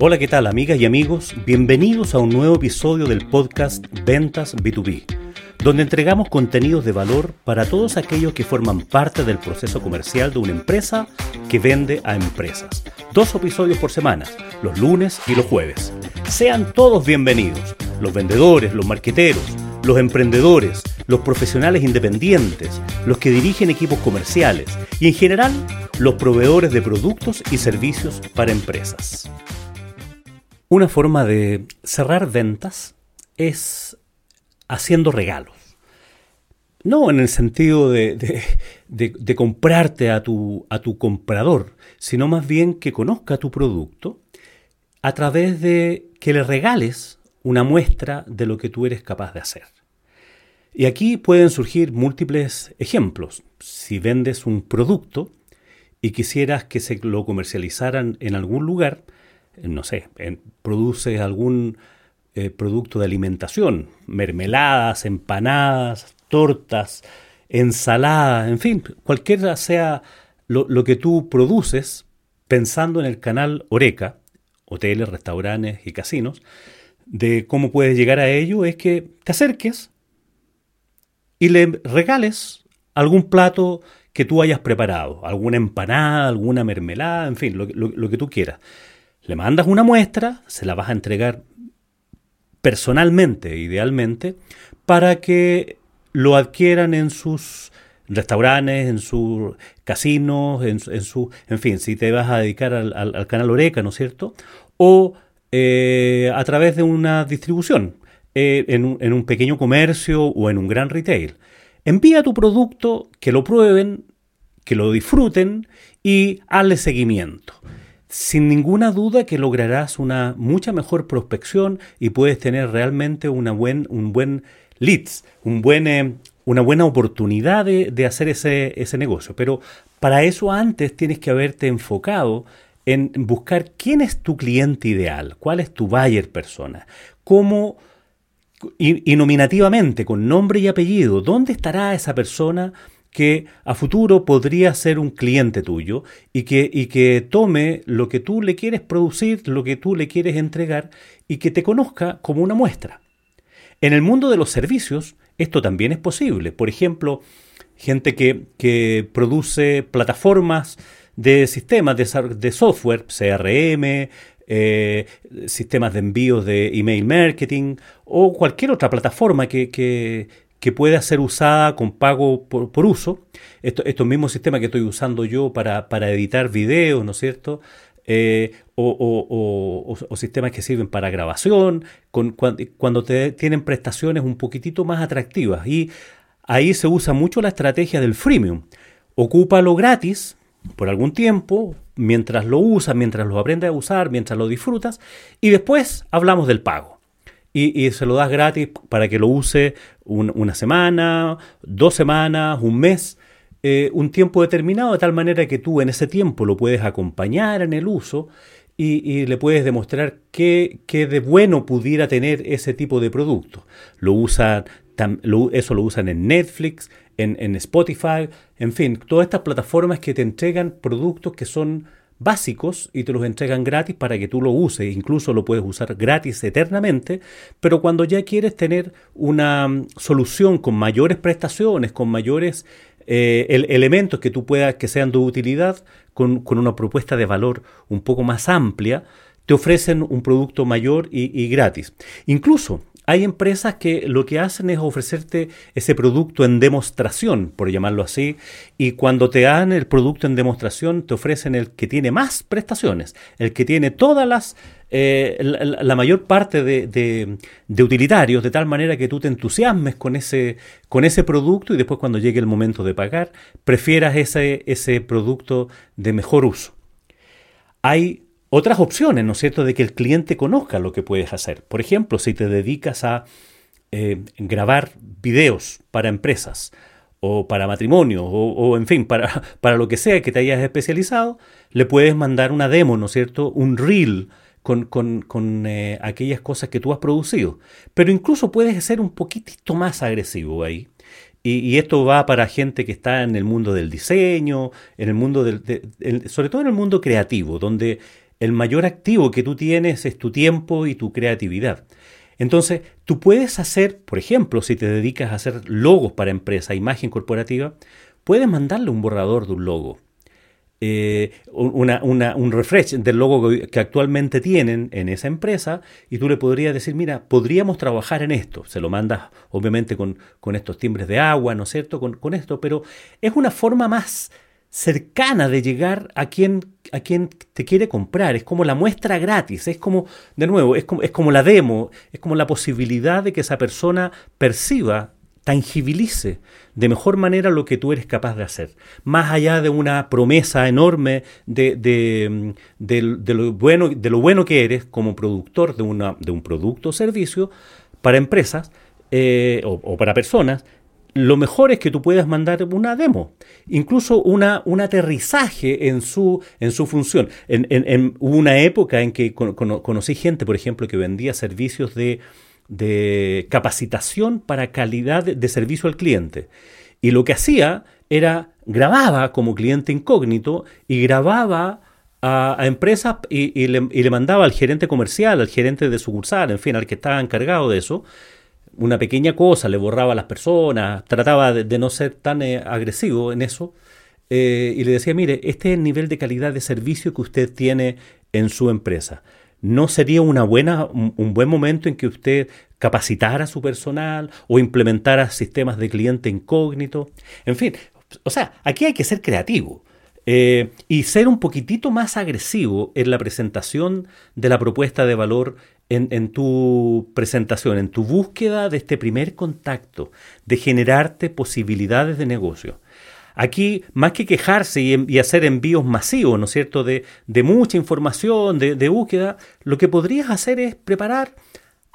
Hola, ¿qué tal amigas y amigos? Bienvenidos a un nuevo episodio del podcast Ventas B2B, donde entregamos contenidos de valor para todos aquellos que forman parte del proceso comercial de una empresa que vende a empresas. Dos episodios por semana, los lunes y los jueves. Sean todos bienvenidos, los vendedores, los marqueteros, los emprendedores, los profesionales independientes, los que dirigen equipos comerciales y en general los proveedores de productos y servicios para empresas. Una forma de cerrar ventas es haciendo regalos. No en el sentido de, comprarte a tu, a tu comprador, sino más bien que conozca tu producto a través de que le regales una muestra de lo que tú eres capaz de hacer. Y aquí pueden surgir múltiples ejemplos. Si vendes un producto y quisieras que se lo comercializaran en algún lugar, no sé, produce algún eh, producto de alimentación, mermeladas, empanadas, tortas, ensaladas, en fin, cualquiera sea lo, lo, que tú produces, pensando en el canal Oreca, hoteles, restaurantes y casinos, de cómo puedes llegar a ello es que te acerques y le regales algún plato que tú hayas preparado, alguna empanada, alguna mermelada, en fin, lo que tú quieras. Le mandas una muestra, se la vas a entregar personalmente, idealmente, para que lo adquieran en sus restaurantes, en sus casinos, en, su, en fin, si te vas a dedicar al, canal Oreca, ¿no es cierto? O eh, a través de una distribución, eh, en, en un pequeño comercio o en un gran retail. Envía tu producto, que lo prueben, que lo disfruten y hazle seguimiento sin ninguna duda que lograrás una mucha mejor prospección y puedes tener realmente una buen, un buen leads, un buen, eh, una buena oportunidad de, hacer ese, ese, negocio. Pero para eso antes tienes que haberte enfocado en buscar quién es tu cliente ideal, cuál es tu buyer persona, cómo y nominativamente, con nombre y apellido, dónde estará esa persona que a futuro podría ser un cliente tuyo y que, y que tome lo que tú le quieres producir, lo que tú le quieres entregar y que te conozca como una muestra. En el mundo de los servicios, esto también es posible. Por ejemplo, gente que, produce plataformas de sistemas de, software, CRM, eh, sistemas de envíos de email marketing o cualquier otra plataforma que, que pueda ser usada con pago por, uso. Esto, estos mismos sistemas que estoy usando yo para, editar videos, ¿no es cierto? Eh, o, sistemas que sirven para grabación, con, cuando, te, tienen prestaciones un poquitito más atractivas. Y ahí se usa mucho la estrategia del freemium. Ocúpalo gratis por algún tiempo, mientras lo usas, mientras lo aprendes a usar, mientras lo disfrutas, y después hablamos del pago y, se lo das gratis para que lo use una semana, dos semanas, un mes, eh, un tiempo determinado, de tal manera que tú en ese tiempo lo puedes acompañar en el uso y, le puedes demostrar qué, de bueno pudiera tener ese tipo de producto. Lo usan, eso lo usan en Netflix, en, en Spotify, en fin, todas estas plataformas que te entregan productos que son básicos y te los entregan gratis para que tú lo uses. Incluso lo puedes usar gratis eternamente, pero cuando ya quieres tener una mm, solución con mayores prestaciones, con mayores eh, elementos que tú puedas que sean de utilidad, con, una propuesta de valor un poco más amplia, te ofrecen un producto mayor y gratis. Incluso hay empresas que lo que hacen es ofrecerte ese producto en demostración, por llamarlo así, y cuando te dan el producto en demostración te ofrecen el que tiene más prestaciones, el que tiene todas las, eh, la, mayor parte de, utilitarios, de tal manera que tú te entusiasmes con ese, con ese producto y después cuando llegue el momento de pagar, prefieras ese, ese producto de mejor uso. Hay otras opciones, ¿no es cierto?, de que el cliente conozca lo que puedes hacer. Por ejemplo, si te dedicas a eh, grabar videos para empresas o para matrimonio o, en fin, para, para, lo que sea que te hayas especializado, le puedes mandar una demo, ¿no es cierto?, un reel con, con, eh, aquellas cosas que tú has producido. Pero incluso puedes ser un poquitito más agresivo ahí. Y, esto va para gente que está en el mundo del diseño, en el mundo del, sobre todo en el mundo creativo, donde el mayor activo que tú tienes es tu tiempo y tu creatividad. Entonces, tú puedes hacer, por ejemplo, si te dedicas a hacer logos para empresa, imagen corporativa, puedes mandarle un borrador de un logo. Eh, un refresh del logo que actualmente tienen en esa empresa y tú le podrías decir, mira, podríamos trabajar en esto. Se lo mandas obviamente con, estos timbres de agua, ¿no es cierto? Con, con, esto, pero es una forma más cercana de llegar a quien, a quien te quiere comprar. Es como la muestra gratis, es como, de nuevo, es como, es como la demo, es como la posibilidad de que esa persona perciba, tangibilice de mejor manera lo que tú eres capaz de hacer. Más allá de una promesa enorme de, de, de, lo, bueno, de lo bueno que eres como productor de, una, de un producto o servicio para empresas eh, o para personas, lo mejor es que tú puedas mandar una demo, incluso una, un aterrizaje en su, en su función. En, hubo una época en que conocí gente, por ejemplo, que vendía servicios de, de capacitación para calidad de, servicio al cliente. Y lo que hacía era grababa como cliente incógnito y grababa a, empresas y, le, y, le, mandaba al gerente comercial, al gerente de sucursal, en fin, al que estaba encargado de eso, una pequeña cosa, le borraba a las personas, trataba de, no ser tan eh, agresivo en eso, eh, y le decía, mire, este es el nivel de calidad de servicio que usted tiene en su empresa. ¿No sería una buena, un buen momento en que usted capacitara a su personal o implementara sistemas de cliente incógnito? En fin, o sea, aquí hay que ser creativo. Eh, y ser un poquitito más agresivo en la presentación de la propuesta de valor en, tu presentación, en tu búsqueda de este primer contacto, de generarte posibilidades de negocio. Aquí, más que quejarse y, hacer envíos masivos, ¿no es cierto?, de, mucha información, de, de, búsqueda, lo que podrías hacer es preparar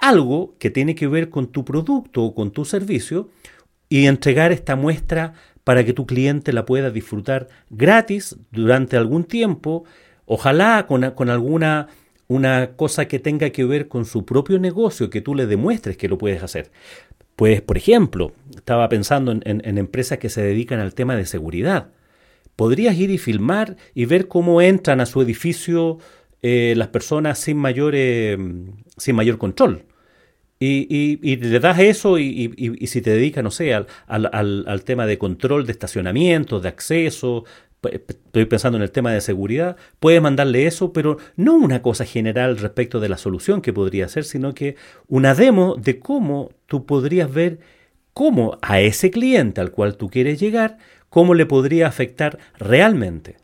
algo que tiene que ver con tu producto o con tu servicio y entregar esta muestra para que tu cliente la pueda disfrutar gratis durante algún tiempo, ojalá con alguna una cosa que tenga que ver con su propio negocio, que tú le demuestres que lo puedes hacer. Pues, por ejemplo, estaba pensando en, empresas que se dedican al tema de seguridad. Podrías ir y filmar y ver cómo entran a su edificio eh, las personas sin mayor, eh, sin mayor control. Y, le das eso y, si te dedicas, no sé, al, al, al, tema de control de estacionamiento, de acceso, estoy pensando en el tema de seguridad, puedes mandarle eso, pero no una cosa general respecto de la solución que podría ser, sino que una demo de cómo tú podrías ver cómo a ese cliente al cual tú quieres llegar, cómo le podría afectar realmente.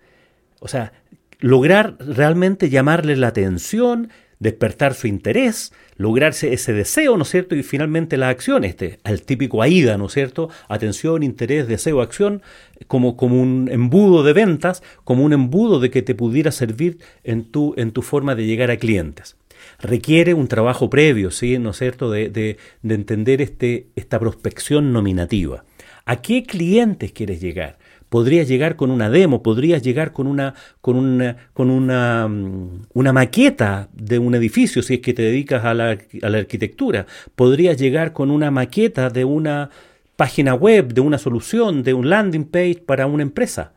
O sea, lograr realmente llamarle la atención, despertar su interés, lograrse ese deseo, ¿no es cierto? Y finalmente la acción, este, al típico AIDA, ¿no es cierto? Atención, interés, deseo, acción, como, como un embudo de ventas, como un embudo de que te pudiera servir en tu, en tu forma de llegar a clientes. Requiere un trabajo previo, ¿sí? ¿No es cierto? De, de, de entender este, esta prospección nominativa. ¿A qué clientes quieres llegar? Podrías llegar con una demo, podrías llegar con una, con una, con una, mm, una maqueta de un edificio, si es que te dedicas a la, a la arquitectura, podrías llegar con una maqueta de una página web, de una solución, de un landing page para una empresa.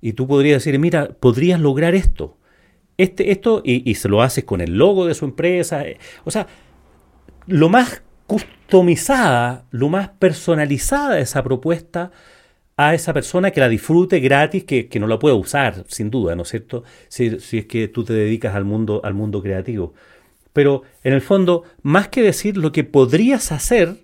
Y tú podrías decir, mira, podrías lograr esto. Este, esto, y, y se lo haces con el logo de su empresa. O sea, lo más customizada, lo más personalizada esa propuesta a esa persona que la disfrute gratis, que, no la pueda usar, sin duda, ¿no es cierto? Si, es que tú te dedicas al mundo, al mundo creativo. Pero en el fondo, más que decir lo que podrías hacer,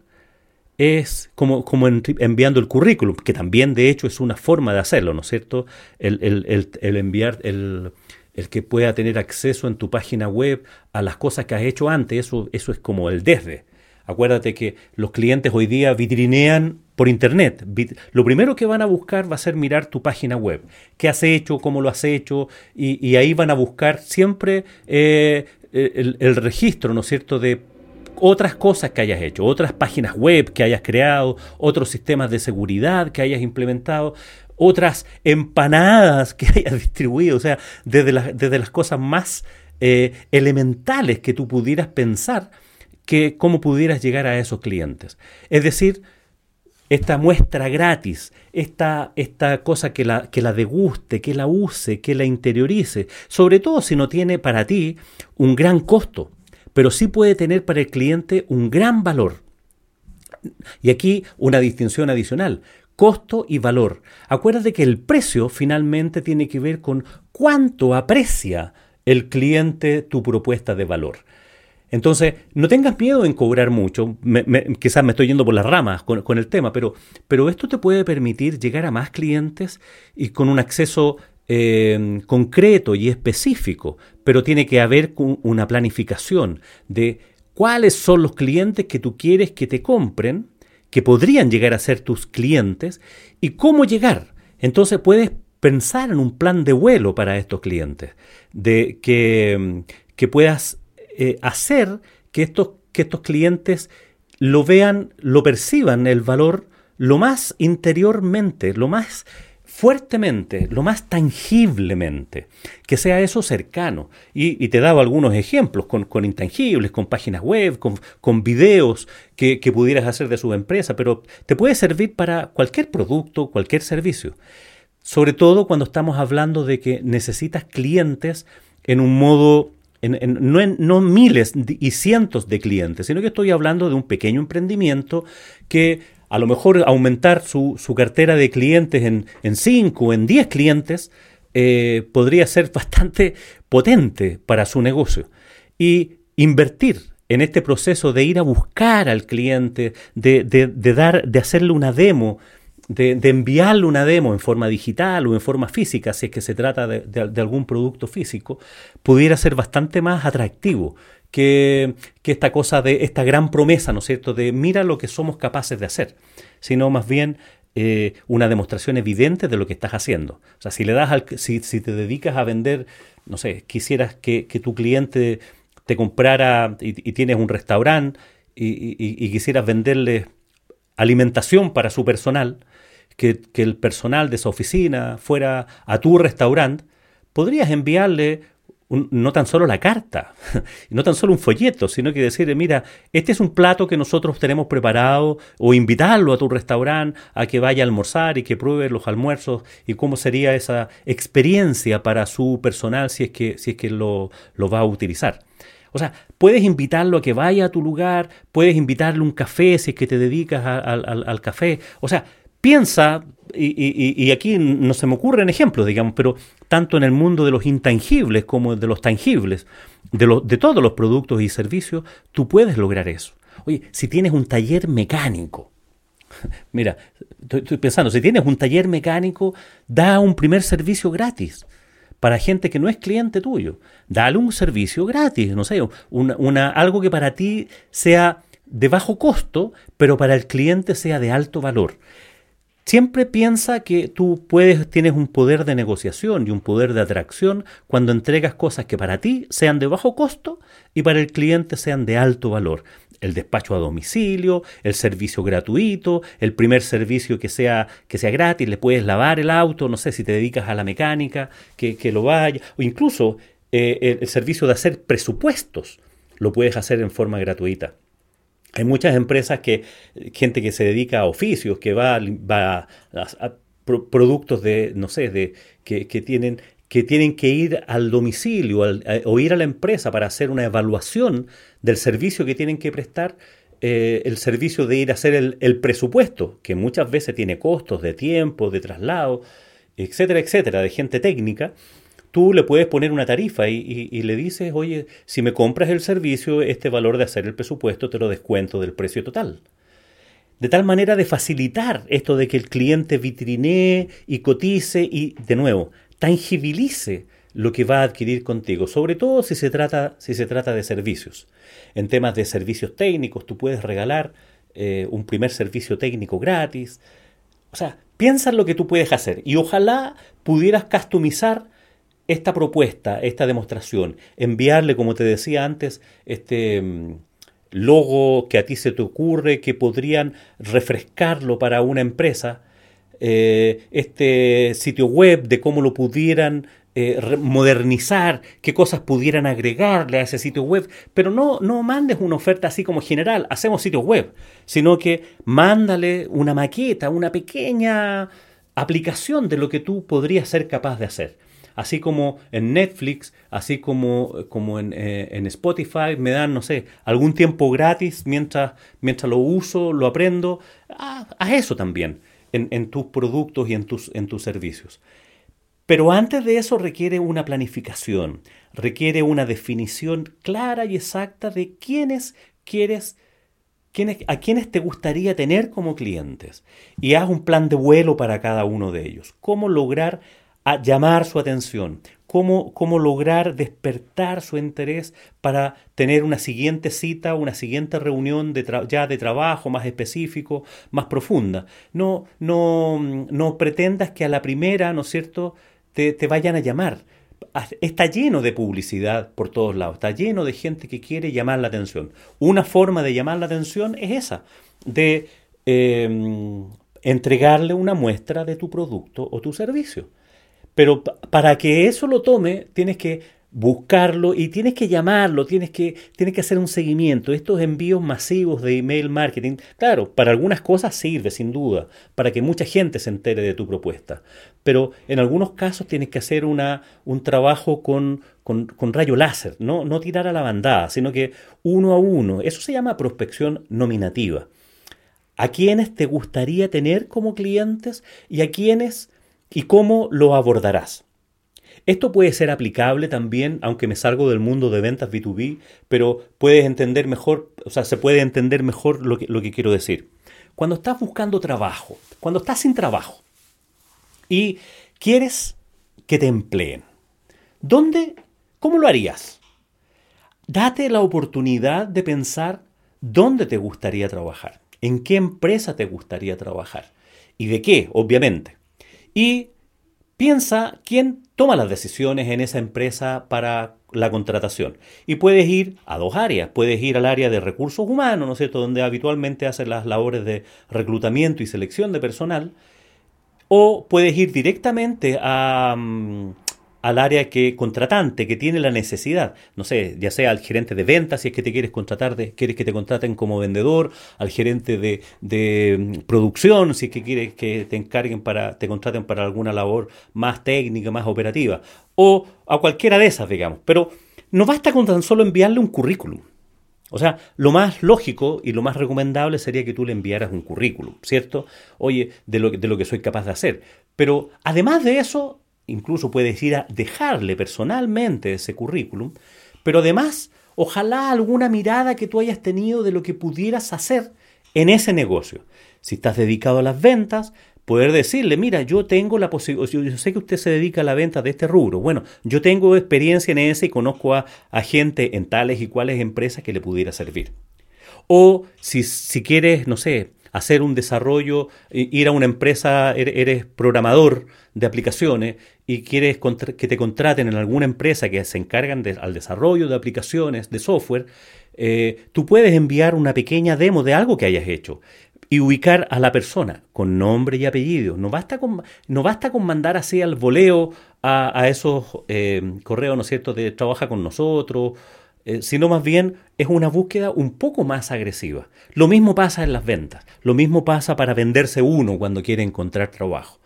es como, como enviando el currículum, que también de hecho es una forma de hacerlo, ¿no es cierto? El, el enviar, el, que pueda tener acceso en tu página web a las cosas que has hecho antes, eso, eso es como el desde. Acuérdate que los clientes hoy día vitrinean por internet. Lo primero que van a buscar va a ser mirar tu página web. ¿Qué has hecho? ¿Cómo lo has hecho? Y, ahí van a buscar siempre eh, el, registro, ¿no es cierto?, de otras cosas que hayas hecho, otras páginas web que hayas creado, otros sistemas de seguridad que hayas implementado, otras empanadas que hayas distribuido, o sea, desde, desde las cosas más eh, elementales que tú pudieras pensar que cómo pudieras llegar a esos clientes. Es decir, esta muestra gratis, esta, esta cosa que la, que la deguste, que la use, que la interiorice, sobre todo si no tiene para ti un gran costo, pero sí puede tener para el cliente un gran valor. Y aquí una distinción adicional, costo y valor. Acuérdate que el precio finalmente tiene que ver con cuánto aprecia el cliente tu propuesta de valor. Entonces, no tengas miedo en cobrar mucho. quizás me estoy yendo por las ramas con, el tema, pero, pero, esto te puede permitir llegar a más clientes y con un acceso eh, concreto y específico. Pero tiene que haber una planificación de cuáles son los clientes que tú quieres que te compren, que podrían llegar a ser tus clientes, y cómo llegar. Entonces puedes pensar en un plan de vuelo para estos clientes, de que, que puedas eh, hacer que estos, que estos clientes lo vean, lo perciban el valor lo más interiormente, lo más fuertemente, lo más tangiblemente, que sea eso cercano. Y, te he dado algunos ejemplos con, intangibles, con páginas web, con, videos que, que, pudieras hacer de su empresa, pero te puede servir para cualquier producto, cualquier servicio. Sobre todo cuando estamos hablando de que necesitas clientes en un modo no, miles y cientos de clientes, sino que estoy hablando de un pequeño emprendimiento que a lo mejor aumentar su, cartera de clientes en, en 5 o en 10 clientes eh, podría ser bastante potente para su negocio. Y invertir en este proceso de ir a buscar al cliente, de, de dar, de hacerle una demo, de, enviarle una demo en forma digital o en forma física, si es que se trata de, algún producto físico, pudiera ser bastante más atractivo que, esta cosa de esta gran promesa, ¿no es cierto?, de mira lo que somos capaces de hacer, sino más bien eh, una demostración evidente de lo que estás haciendo. O sea, si le das al, si, te dedicas a vender, no sé, quisieras que, tu cliente te comprara y, tienes un restaurante y, y quisieras venderle alimentación para su personal, que, el personal de esa oficina fuera a tu restaurante, podrías enviarle no tan solo la carta, no tan solo un folleto, sino que decirle, mira, este es un plato que nosotros tenemos preparado, o invitarlo a tu restaurante a que vaya a almorzar y que pruebe los almuerzos y cómo sería esa experiencia para su personal si es que, si es que lo, va a utilizar. O sea, puedes invitarlo a que vaya a tu lugar, puedes invitarle un café si es que te dedicas al café. O sea, piensa, y, aquí no se me ocurren ejemplos, digamos, pero tanto en el mundo de los intangibles como de los tangibles, de, todos los productos y servicios, tú puedes lograr eso. Oye, si tienes un taller mecánico, mira, estoy, pensando, si tienes un taller mecánico, da un primer servicio gratis para gente que no es cliente tuyo. Dale un servicio gratis, no sé, una, algo que para ti sea de bajo costo, pero para el cliente sea de alto valor. Siempre piensa que tú puedes, tienes un poder de negociación y un poder de atracción cuando entregas cosas que para ti sean de bajo costo y para el cliente sean de alto valor. El despacho a domicilio, el servicio gratuito, el primer servicio que sea, que sea gratis, le puedes lavar el auto, no sé si te dedicas a la mecánica, que, lo vaya, o incluso eh, el servicio de hacer presupuestos, lo puedes hacer en forma gratuita. Hay muchas empresas que, gente que se dedica a oficios, que va, a, productos de, no sé, de, que, tienen que tienen que ir al domicilio o ir a la empresa para hacer una evaluación del servicio que tienen que prestar, eh, el servicio de ir a hacer el, presupuesto, que muchas veces tiene costos de tiempo, de traslado, etcétera, etcétera, de gente técnica, tú le puedes poner una tarifa y, le dices, oye, si me compras el servicio, este valor de hacer el presupuesto te lo descuento del precio total. De tal manera de facilitar esto de que el cliente vitrinee y cotice y, de nuevo, tangibilice lo que va a adquirir contigo, sobre todo si se trata, si se trata de servicios. En temas de servicios técnicos, tú puedes regalar eh, un primer servicio técnico gratis. O sea, piensa en lo que tú puedes hacer y ojalá pudieras customizar esta propuesta, esta demostración, enviarle, como te decía antes, este mm, logo que a ti se te ocurre, que podrían refrescarlo para una empresa, eh, este sitio web de cómo lo pudieran eh, modernizar, qué cosas pudieran agregarle a ese sitio web, pero no, no mandes una oferta así como general, hacemos sitios web, sino que mándale una maqueta, una pequeña aplicación de lo que tú podrías ser capaz de hacer. Así como en Netflix, así como, como en, eh, en, Spotify, me dan, no sé, algún tiempo gratis mientras, mientras lo uso, lo aprendo. Haz eso también en, en, tus productos y en tus, en tus servicios. Pero antes de eso requiere una planificación, requiere una definición clara y exacta de quiénes quieres, a quiénes te gustaría tener como clientes. Y haz un plan de vuelo para cada uno de ellos. Cómo lograr llamar su atención, cómo, cómo lograr despertar su interés para tener una siguiente cita, una siguiente reunión ya de trabajo más específico, más profunda. No, no, no pretendas que a la primera, ¿no es cierto?, te, vayan a llamar. Está lleno de publicidad por todos lados, está lleno de gente que quiere llamar la atención. Una forma de llamar la atención es esa, de em, entregarle una muestra de tu producto o tu servicio. Pero para que eso lo tome, tienes que buscarlo y tienes que llamarlo, tienes que, tienes que hacer un seguimiento. Estos envíos masivos de email marketing, claro, para algunas cosas sirve, sin duda, para que mucha gente se entere de tu propuesta. Pero en algunos casos tienes que hacer una, un trabajo con, con, rayo láser, ¿no? no tirar a la bandada, sino que uno a uno. Eso se llama prospección nominativa. ¿A quiénes te gustaría tener como clientes y a quiénes y cómo lo abordarás? Esto puede ser aplicable también, aunque me salgo del mundo de ventas B2B, pero puedes entender mejor, o sea, se puede entender mejor lo que, quiero decir. Cuando estás buscando trabajo, cuando estás sin trabajo y quieres que te empleen, ¿dónde, cómo lo harías? Date la oportunidad de pensar dónde te gustaría trabajar, en qué empresa te gustaría trabajar y de qué, obviamente. Y piensa quién toma las decisiones en esa empresa para la contratación. Y puedes ir a dos áreas. Puedes ir al área de recursos humanos, ¿no es cierto?, donde habitualmente hacen las labores de reclutamiento y selección de personal. O puedes ir directamente a, mm, al área que contratante, que tiene la necesidad, no sé, ya sea al gerente de ventas, si es que te quieres contratar, quieres que te contraten como vendedor, al gerente de, de mm, producción, si es que quieres que te encarguen para, te contraten para alguna labor más técnica, más operativa, o a cualquiera de esas, digamos. Pero no basta con tan solo enviarle un currículum. O sea, lo más lógico y lo más recomendable sería que tú le enviaras un currículum, ¿cierto? Oye, de lo, de lo que soy capaz de hacer. Pero además de eso, incluso puedes ir a dejarle personalmente ese currículum, pero además, ojalá alguna mirada que tú hayas tenido de lo que pudieras hacer en ese negocio. Si estás dedicado a las ventas, poder decirle, mira, yo tengo la posibilidad, yo sé que usted se dedica a la venta de este rubro, bueno, yo tengo experiencia en ese y conozco a, gente en tales y cuales empresas que le pudiera servir. O si, si quieres, no sé, hacer un desarrollo, ir a una empresa, er-, eres programador de aplicaciones y quieres que te contraten en alguna empresa que se encargan al desarrollo de aplicaciones, de software, eh, tú puedes enviar una pequeña demo de algo que hayas hecho y ubicar a la persona con nombre y apellido. No basta con, no basta con mandar así al voleo a, esos eh, correos, ¿no es cierto?, de trabaja con nosotros eh, sino más bien es una búsqueda un poco más agresiva. Lo mismo pasa en las ventas, lo mismo pasa para venderse uno cuando quiere encontrar trabajo.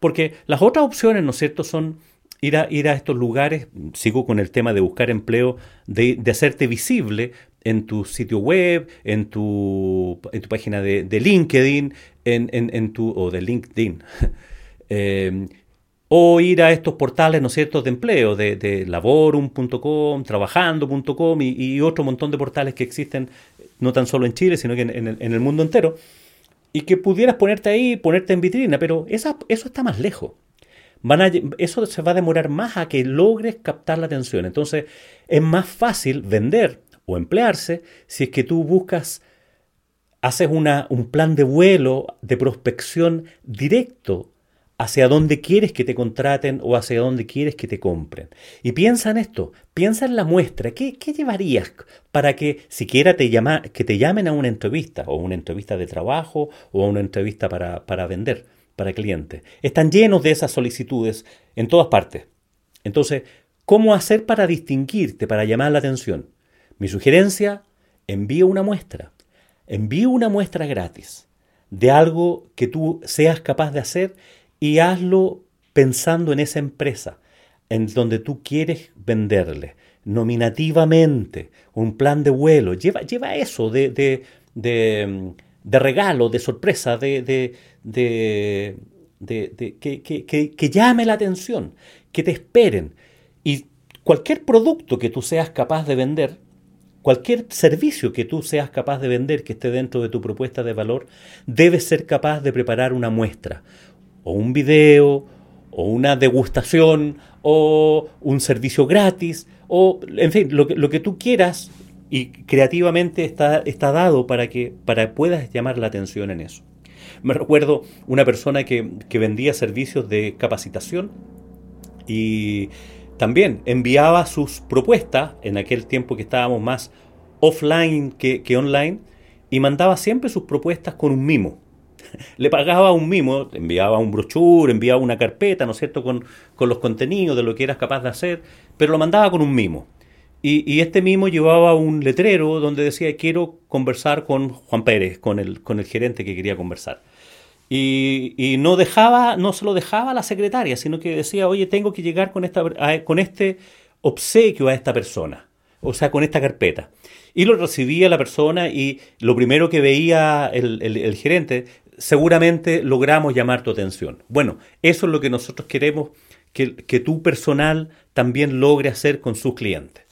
Porque las otras opciones, ¿no es cierto?, son ir a, ir a estos lugares, sigo con el tema de buscar empleo, de, hacerte visible en tu sitio web, en tu, en tu página de, LinkedIn, en, en, tu, o de LinkedIn. eh, o ir a estos portales, ¿no es cierto?, de empleo, de, de laborum.com, trabajando.com y, otro montón de portales que existen no tan solo en Chile, sino que en, el, mundo entero, y que pudieras ponerte ahí, ponerte en vitrina, pero esa, eso está más lejos. Van a, eso se va a demorar más a que logres captar la atención. Entonces, es más fácil vender o emplearse si es que tú buscas, haces una, un plan de vuelo de prospección directo hacia dónde quieres que te contraten o hacia dónde quieres que te compren. Y piensa en esto, piensa en la muestra. ¿Qué, llevarías para que siquiera te llama, que te llamen a una entrevista o una entrevista de trabajo o una entrevista para, para vender, para clientes? Están llenos de esas solicitudes en todas partes. Entonces, ¿cómo hacer para distinguirte, para llamar la atención? Mi sugerencia, envíe una muestra. Envíe una muestra gratis de algo que tú seas capaz de hacer y hazlo pensando en esa empresa en donde tú quieres venderle nominativamente un plan de vuelo. Lleva, lleva eso de, de, de, regalo, de sorpresa, de, de que, que, que, llame la atención, que te esperen. Y cualquier producto que tú seas capaz de vender, cualquier servicio que tú seas capaz de vender que esté dentro de tu propuesta de valor, debes ser capaz de preparar una muestra, o un video, o una degustación, o un servicio gratis, o en fin, lo que, lo que tú quieras y creativamente está, está dado para que para puedas llamar la atención en eso. Me recuerdo una persona que, que vendía servicios de capacitación y también enviaba sus propuestas, en aquel tiempo que estábamos más offline que, que online, y mandaba siempre sus propuestas con un mimo le pagaba un mimo, enviaba un brochure, enviaba una carpeta, ¿no es cierto?, con, con, los contenidos de lo que eras capaz de hacer, pero lo mandaba con un mimo. Y, y, este mimo llevaba un letrero donde decía, quiero conversar con Juan Pérez, con el, con el gerente que quería conversar. Y, y, no dejaba, no se lo dejaba a la secretaria, sino que decía, oye, tengo que llegar con, esta, con este obsequio a esta persona, o sea, con esta carpeta. Y lo recibía la persona y lo primero que veía el, el, el gerente seguramente logramos llamar tu atención. Bueno, eso es lo que nosotros queremos que, que tu personal también logre hacer con sus clientes.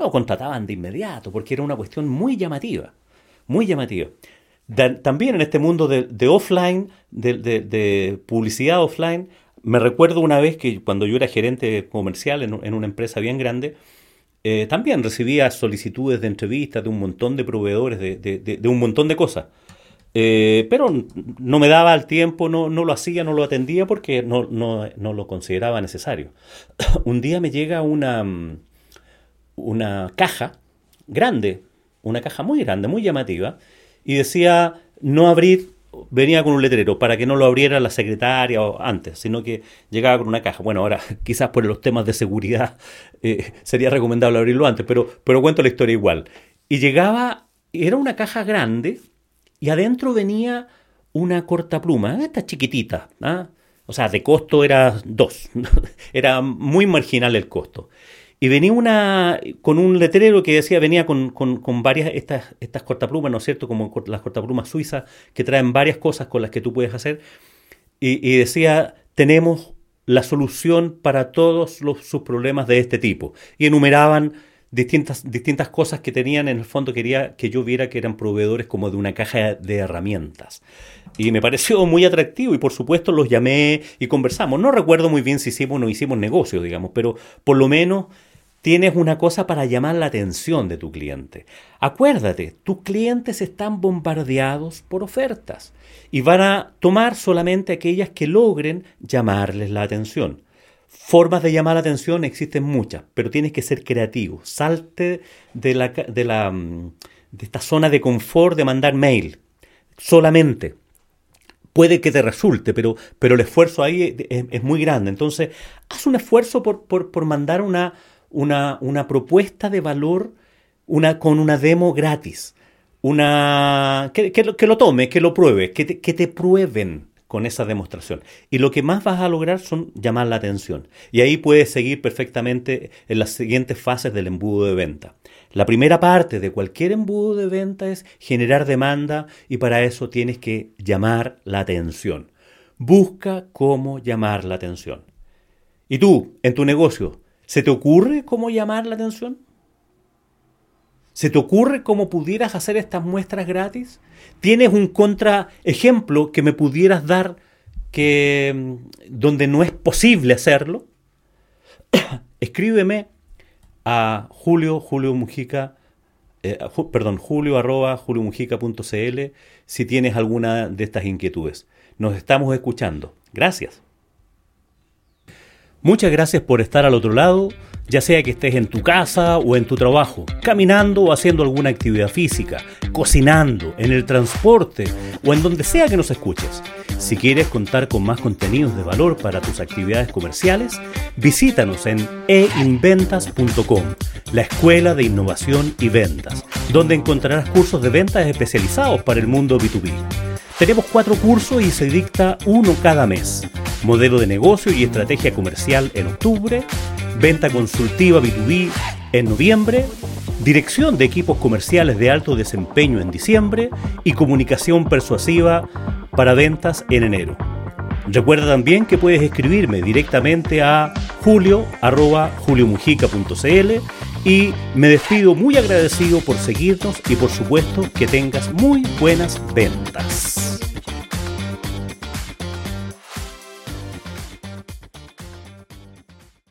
Lo contrataban de inmediato porque era una cuestión muy llamativa, muy llamativa. también en este mundo de, offline, de, de, publicidad offline, me recuerdo una vez que cuando yo era gerente comercial en, en una empresa bien grande, eh, también recibía solicitudes de entrevistas de un montón de proveedores, de, de un montón de cosas. Eh, pero no me daba el tiempo, no, no, lo hacía, no lo atendía porque no, no, no lo consideraba necesario. Un día me llega una, mm, una caja grande, una caja muy grande, muy llamativa, y decía no abrir, venía con un letrero para que no lo abriera la secretaria o antes, sino que llegaba con una caja. Bueno, ahora quizás por los temas de seguridad eh, sería recomendable abrirlo antes, pero, pero cuento la historia igual. Y llegaba, era una caja grande, y adentro venía una corta pluma, esta chiquitita, ¿ah? o sea, de costo era dos, era muy marginal el costo. Y venía una con un letrero que decía, venía con, con, varias estas, estas cortaplumas, ¿no es cierto? Como las cortaplumas suizas, que traen varias cosas con las que tú puedes hacer. Y, decía, tenemos la solución para todos los, sus problemas de este tipo. Y enumeraban distintas, distintas cosas que tenían, en el fondo quería que yo viera que eran proveedores como de una caja de herramientas. Y me pareció muy atractivo y por supuesto los llamé y conversamos. No recuerdo muy bien si hicimos o no hicimos negocio, digamos, pero por lo menos tienes una cosa para llamar la atención de tu cliente. Acuérdate, tus clientes están bombardeados por ofertas y van a tomar solamente aquellas que logren llamarles la atención. Formas de llamar la atención existen muchas, pero tienes que ser creativo. Salte de, la, de, la, mm, de esta zona de confort de mandar mail solamente. Puede que te resulte, pero, pero el esfuerzo ahí es, muy grande. Entonces, haz un esfuerzo por, por, mandar una, una, una, propuesta de valor una, con una demo gratis. Una, que, que, que lo tome, que lo pruebe, que que te prueben con esa demostración. Y lo que más vas a lograr son llamar la atención. Y ahí puedes seguir perfectamente en las siguientes fases del embudo de venta. La primera parte de cualquier embudo de venta es generar demanda y para eso tienes que llamar la atención. Busca cómo llamar la atención. ¿Y tú, en tu negocio, se te ocurre cómo llamar la atención? ¿Se te ocurre cómo pudieras hacer estas muestras gratis? ¿Tienes un contraejemplo que me pudieras dar que mm, donde no es posible hacerlo? Escríbeme a Julio, Julio Mujica, eh, perdón, julio arroba juliomujica.cl si tienes alguna de estas inquietudes. Nos estamos escuchando. Gracias. Muchas gracias por estar al otro lado ya sea que estés en tu casa o en tu trabajo, caminando o haciendo alguna actividad física, cocinando, en el transporte o en donde sea que nos escuches. Si quieres contar con más contenidos de valor para tus actividades comerciales, visítanos en einventas.com, la escuela de innovación y ventas, donde encontrarás cursos de ventas especializados para el mundo B2B. Tenemos cuatro cursos y se dicta uno cada mes. Modelo de negocio y estrategia comercial en octubre, venta consultiva B2B en noviembre, dirección de equipos comerciales de alto desempeño en diciembre y comunicación persuasiva para ventas en enero. Recuerda también que puedes escribirme directamente a julio.juliomujica.cl y me despido muy agradecido por seguirnos y por supuesto que tengas muy buenas ventas.